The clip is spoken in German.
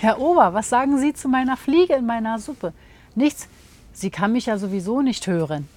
Herr Ober, was sagen Sie zu meiner Fliege in meiner Suppe? Nichts. Sie kann mich ja sowieso nicht hören.